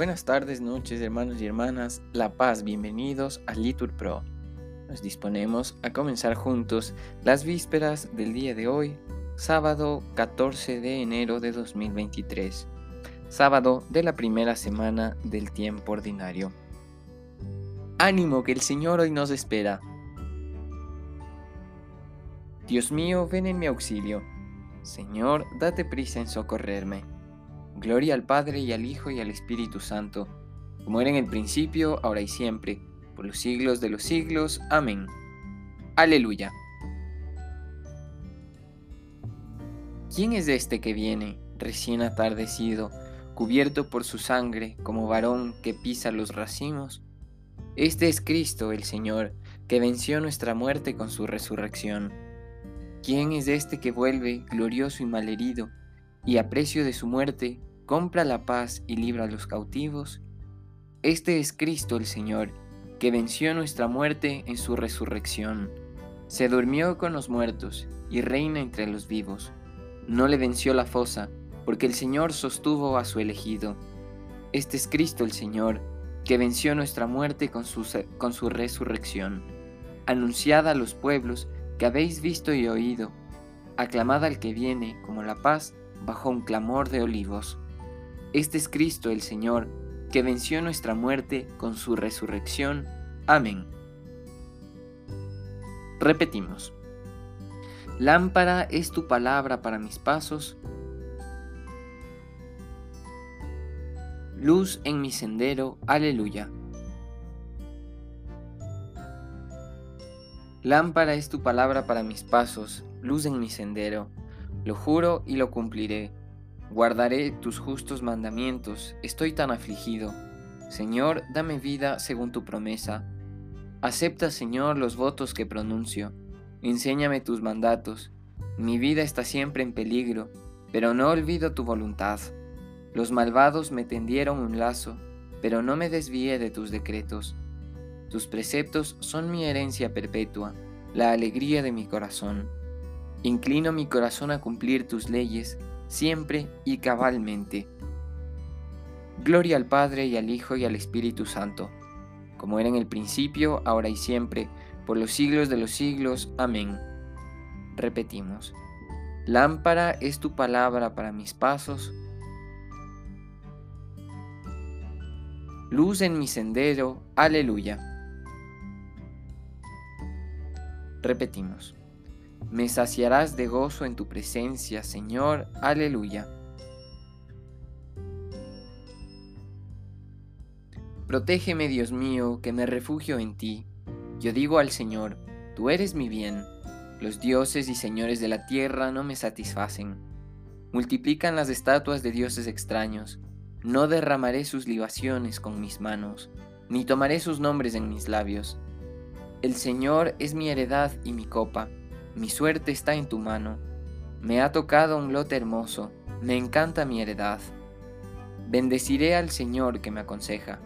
Buenas tardes, noches, hermanos y hermanas. La paz, bienvenidos a Litur Pro. Nos disponemos a comenzar juntos las vísperas del día de hoy, sábado 14 de enero de 2023, sábado de la primera semana del tiempo ordinario. Ánimo que el Señor hoy nos espera. Dios mío, ven en mi auxilio. Señor, date prisa en socorrerme. Gloria al Padre y al Hijo y al Espíritu Santo, como era en el principio, ahora y siempre, por los siglos de los siglos. Amén. Aleluya. ¿Quién es este que viene, recién atardecido, cubierto por su sangre, como varón que pisa los racimos? Este es Cristo el Señor, que venció nuestra muerte con su resurrección. ¿Quién es este que vuelve, glorioso y malherido, y a precio de su muerte compra la paz y libra a los cautivos? Este es Cristo el Señor, que venció nuestra muerte en su resurrección. Se durmió con los muertos y reina entre los vivos. No le venció la fosa, porque el Señor sostuvo a su elegido. Este es Cristo el Señor, que venció nuestra muerte con su, con su resurrección. Anunciada a los pueblos que habéis visto y oído, aclamada al que viene como la paz bajo un clamor de olivos. Este es Cristo el Señor, que venció nuestra muerte con su resurrección. Amén. Repetimos. Lámpara es tu palabra para mis pasos, luz en mi sendero. Aleluya. Lámpara es tu palabra para mis pasos, luz en mi sendero. Lo juro y lo cumpliré Guardaré tus justos mandamientos, estoy tan afligido. Señor, dame vida según tu promesa. Acepta, Señor, los votos que pronuncio. Enséñame tus mandatos. Mi vida está siempre en peligro, pero no olvido tu voluntad. Los malvados me tendieron un lazo, pero no me desvié de tus decretos. Tus preceptos son mi herencia perpetua, la alegría de mi corazón. Inclino mi corazón a cumplir tus leyes siempre y cabalmente. Gloria al Padre y al Hijo y al Espíritu Santo, como era en el principio, ahora y siempre, por los siglos de los siglos. Amén. Repetimos. Lámpara es tu palabra para mis pasos, luz en mi sendero. Aleluya. Repetimos. Me saciarás de gozo en tu presencia, Señor. Aleluya. Protégeme, Dios mío, que me refugio en ti. Yo digo al Señor, tú eres mi bien. Los dioses y señores de la tierra no me satisfacen. Multiplican las estatuas de dioses extraños. No derramaré sus libaciones con mis manos, ni tomaré sus nombres en mis labios. El Señor es mi heredad y mi copa mi suerte está en tu mano. Me ha tocado un lote hermoso, me encanta mi heredad. Bendeciré al Señor que me aconseja,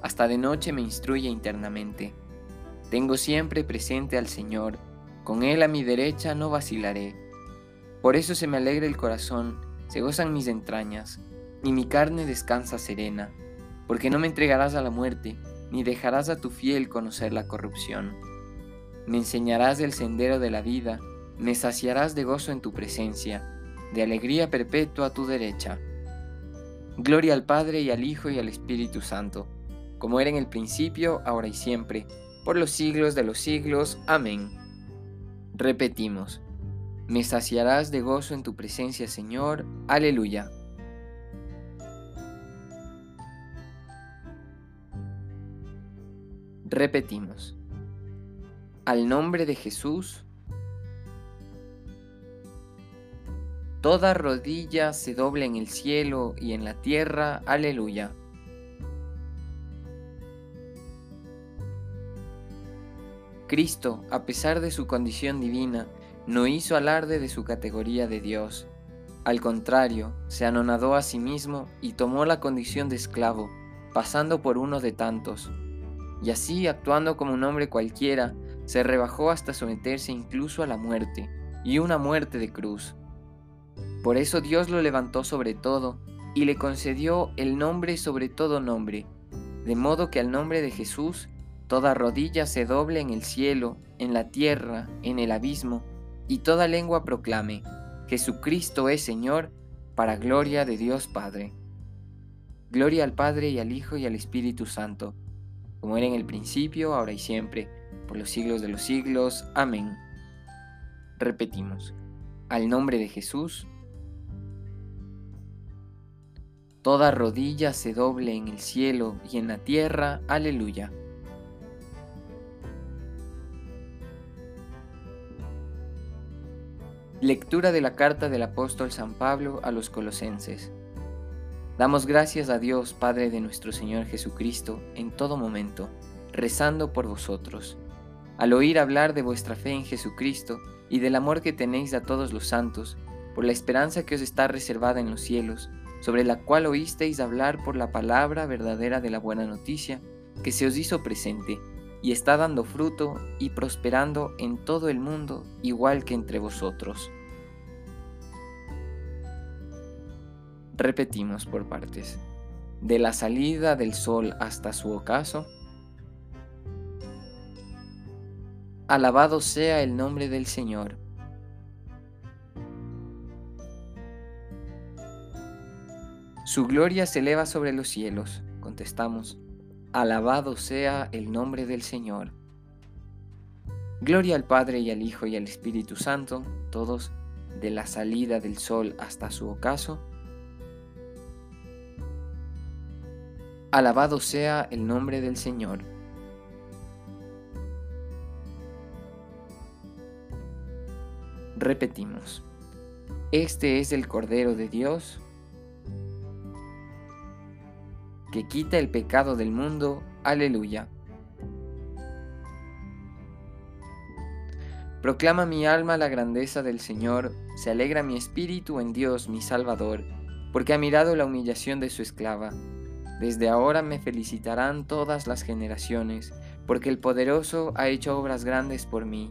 hasta de noche me instruye internamente. Tengo siempre presente al Señor, con Él a mi derecha no vacilaré. Por eso se me alegra el corazón, se gozan mis entrañas, y mi carne descansa serena, porque no me entregarás a la muerte, ni dejarás a tu fiel conocer la corrupción. Me enseñarás el sendero de la vida, me saciarás de gozo en tu presencia, de alegría perpetua a tu derecha. Gloria al Padre y al Hijo y al Espíritu Santo, como era en el principio, ahora y siempre, por los siglos de los siglos. Amén. Repetimos, me saciarás de gozo en tu presencia, Señor. Aleluya. Repetimos al nombre de Jesús, toda rodilla se doble en el cielo y en la tierra. Aleluya. Cristo, a pesar de su condición divina, no hizo alarde de su categoría de Dios. Al contrario, se anonadó a sí mismo y tomó la condición de esclavo, pasando por uno de tantos. Y así, actuando como un hombre cualquiera, se rebajó hasta someterse incluso a la muerte, y una muerte de cruz. Por eso Dios lo levantó sobre todo, y le concedió el nombre sobre todo nombre, de modo que al nombre de Jesús toda rodilla se doble en el cielo, en la tierra, en el abismo, y toda lengua proclame, Jesucristo es Señor, para gloria de Dios Padre. Gloria al Padre y al Hijo y al Espíritu Santo, como era en el principio, ahora y siempre, por los siglos de los siglos. Amén. Repetimos, al nombre de Jesús, toda rodilla se doble en el cielo y en la tierra. Aleluya. Lectura de la carta del apóstol San Pablo a los colosenses. Damos gracias a Dios, Padre de nuestro Señor Jesucristo, en todo momento, rezando por vosotros. Al oír hablar de vuestra fe en Jesucristo y del amor que tenéis a todos los santos, por la esperanza que os está reservada en los cielos, sobre la cual oísteis hablar por la palabra verdadera de la buena noticia, que se os hizo presente, y está dando fruto y prosperando en todo el mundo igual que entre vosotros. Repetimos por partes. De la salida del sol hasta su ocaso, alabado sea el nombre del Señor. Su gloria se eleva sobre los cielos, contestamos. Alabado sea el nombre del Señor. Gloria al Padre y al Hijo y al Espíritu Santo, todos de la salida del sol hasta su ocaso. Alabado sea el nombre del Señor. Repetimos, este es el Cordero de Dios que quita el pecado del mundo. Aleluya. Proclama mi alma la grandeza del Señor, se alegra mi espíritu en Dios mi Salvador, porque ha mirado la humillación de su esclava. Desde ahora me felicitarán todas las generaciones, porque el poderoso ha hecho obras grandes por mí.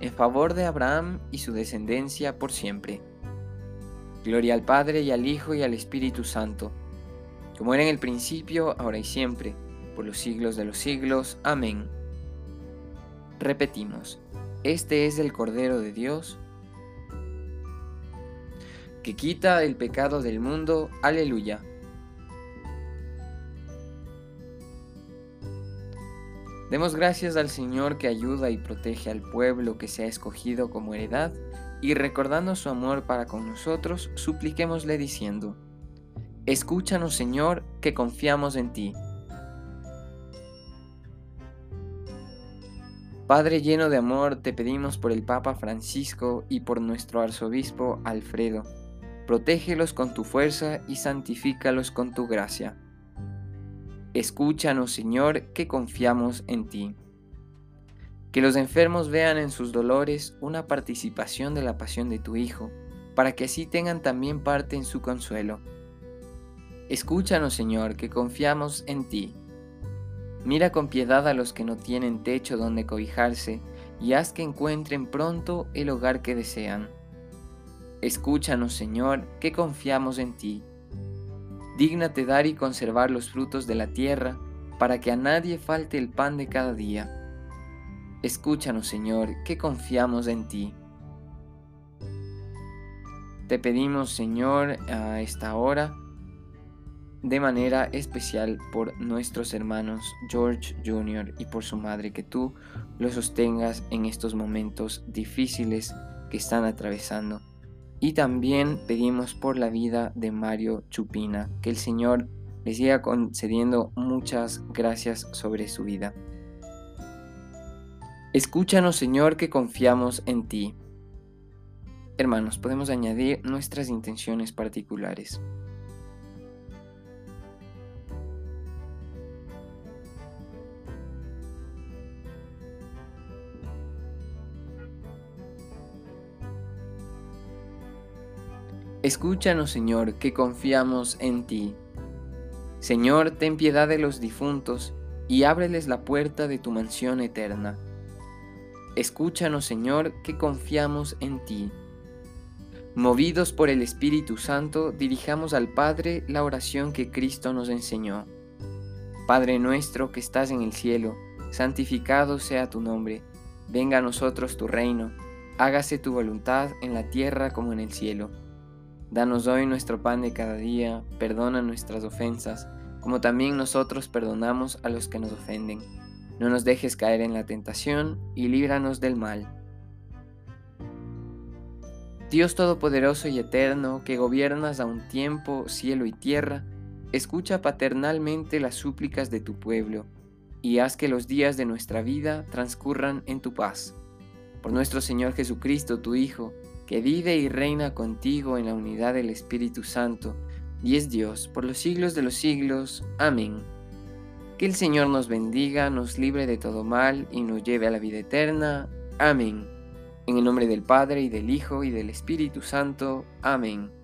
en favor de Abraham y su descendencia por siempre. Gloria al Padre y al Hijo y al Espíritu Santo, como era en el principio, ahora y siempre, por los siglos de los siglos. Amén. Repetimos, este es el Cordero de Dios que quita el pecado del mundo. Aleluya. Demos gracias al Señor que ayuda y protege al pueblo que se ha escogido como heredad, y recordando su amor para con nosotros, supliquémosle diciendo, Escúchanos Señor, que confiamos en ti. Padre lleno de amor, te pedimos por el Papa Francisco y por nuestro arzobispo Alfredo. Protégelos con tu fuerza y santifícalos con tu gracia. Escúchanos, Señor, que confiamos en ti. Que los enfermos vean en sus dolores una participación de la pasión de tu Hijo, para que así tengan también parte en su consuelo. Escúchanos, Señor, que confiamos en ti. Mira con piedad a los que no tienen techo donde cobijarse y haz que encuentren pronto el hogar que desean. Escúchanos, Señor, que confiamos en ti. Dígnate dar y conservar los frutos de la tierra, para que a nadie falte el pan de cada día. Escúchanos, Señor, que confiamos en ti. Te pedimos, Señor, a esta hora, de manera especial por nuestros hermanos George Jr. y por su madre, que tú los sostengas en estos momentos difíciles que están atravesando. Y también pedimos por la vida de Mario Chupina, que el Señor les siga concediendo muchas gracias sobre su vida. Escúchanos, Señor, que confiamos en ti. Hermanos, podemos añadir nuestras intenciones particulares. Escúchanos, Señor, que confiamos en ti. Señor, ten piedad de los difuntos y ábreles la puerta de tu mansión eterna. Escúchanos, Señor, que confiamos en ti. Movidos por el Espíritu Santo, dirijamos al Padre la oración que Cristo nos enseñó. Padre nuestro que estás en el cielo, santificado sea tu nombre, venga a nosotros tu reino, hágase tu voluntad en la tierra como en el cielo. Danos hoy nuestro pan de cada día, perdona nuestras ofensas, como también nosotros perdonamos a los que nos ofenden. No nos dejes caer en la tentación y líbranos del mal. Dios Todopoderoso y Eterno, que gobiernas a un tiempo cielo y tierra, escucha paternalmente las súplicas de tu pueblo, y haz que los días de nuestra vida transcurran en tu paz. Por nuestro Señor Jesucristo, tu Hijo, que vive y reina contigo en la unidad del Espíritu Santo, y es Dios por los siglos de los siglos. Amén. Que el Señor nos bendiga, nos libre de todo mal y nos lleve a la vida eterna. Amén. En el nombre del Padre y del Hijo y del Espíritu Santo. Amén.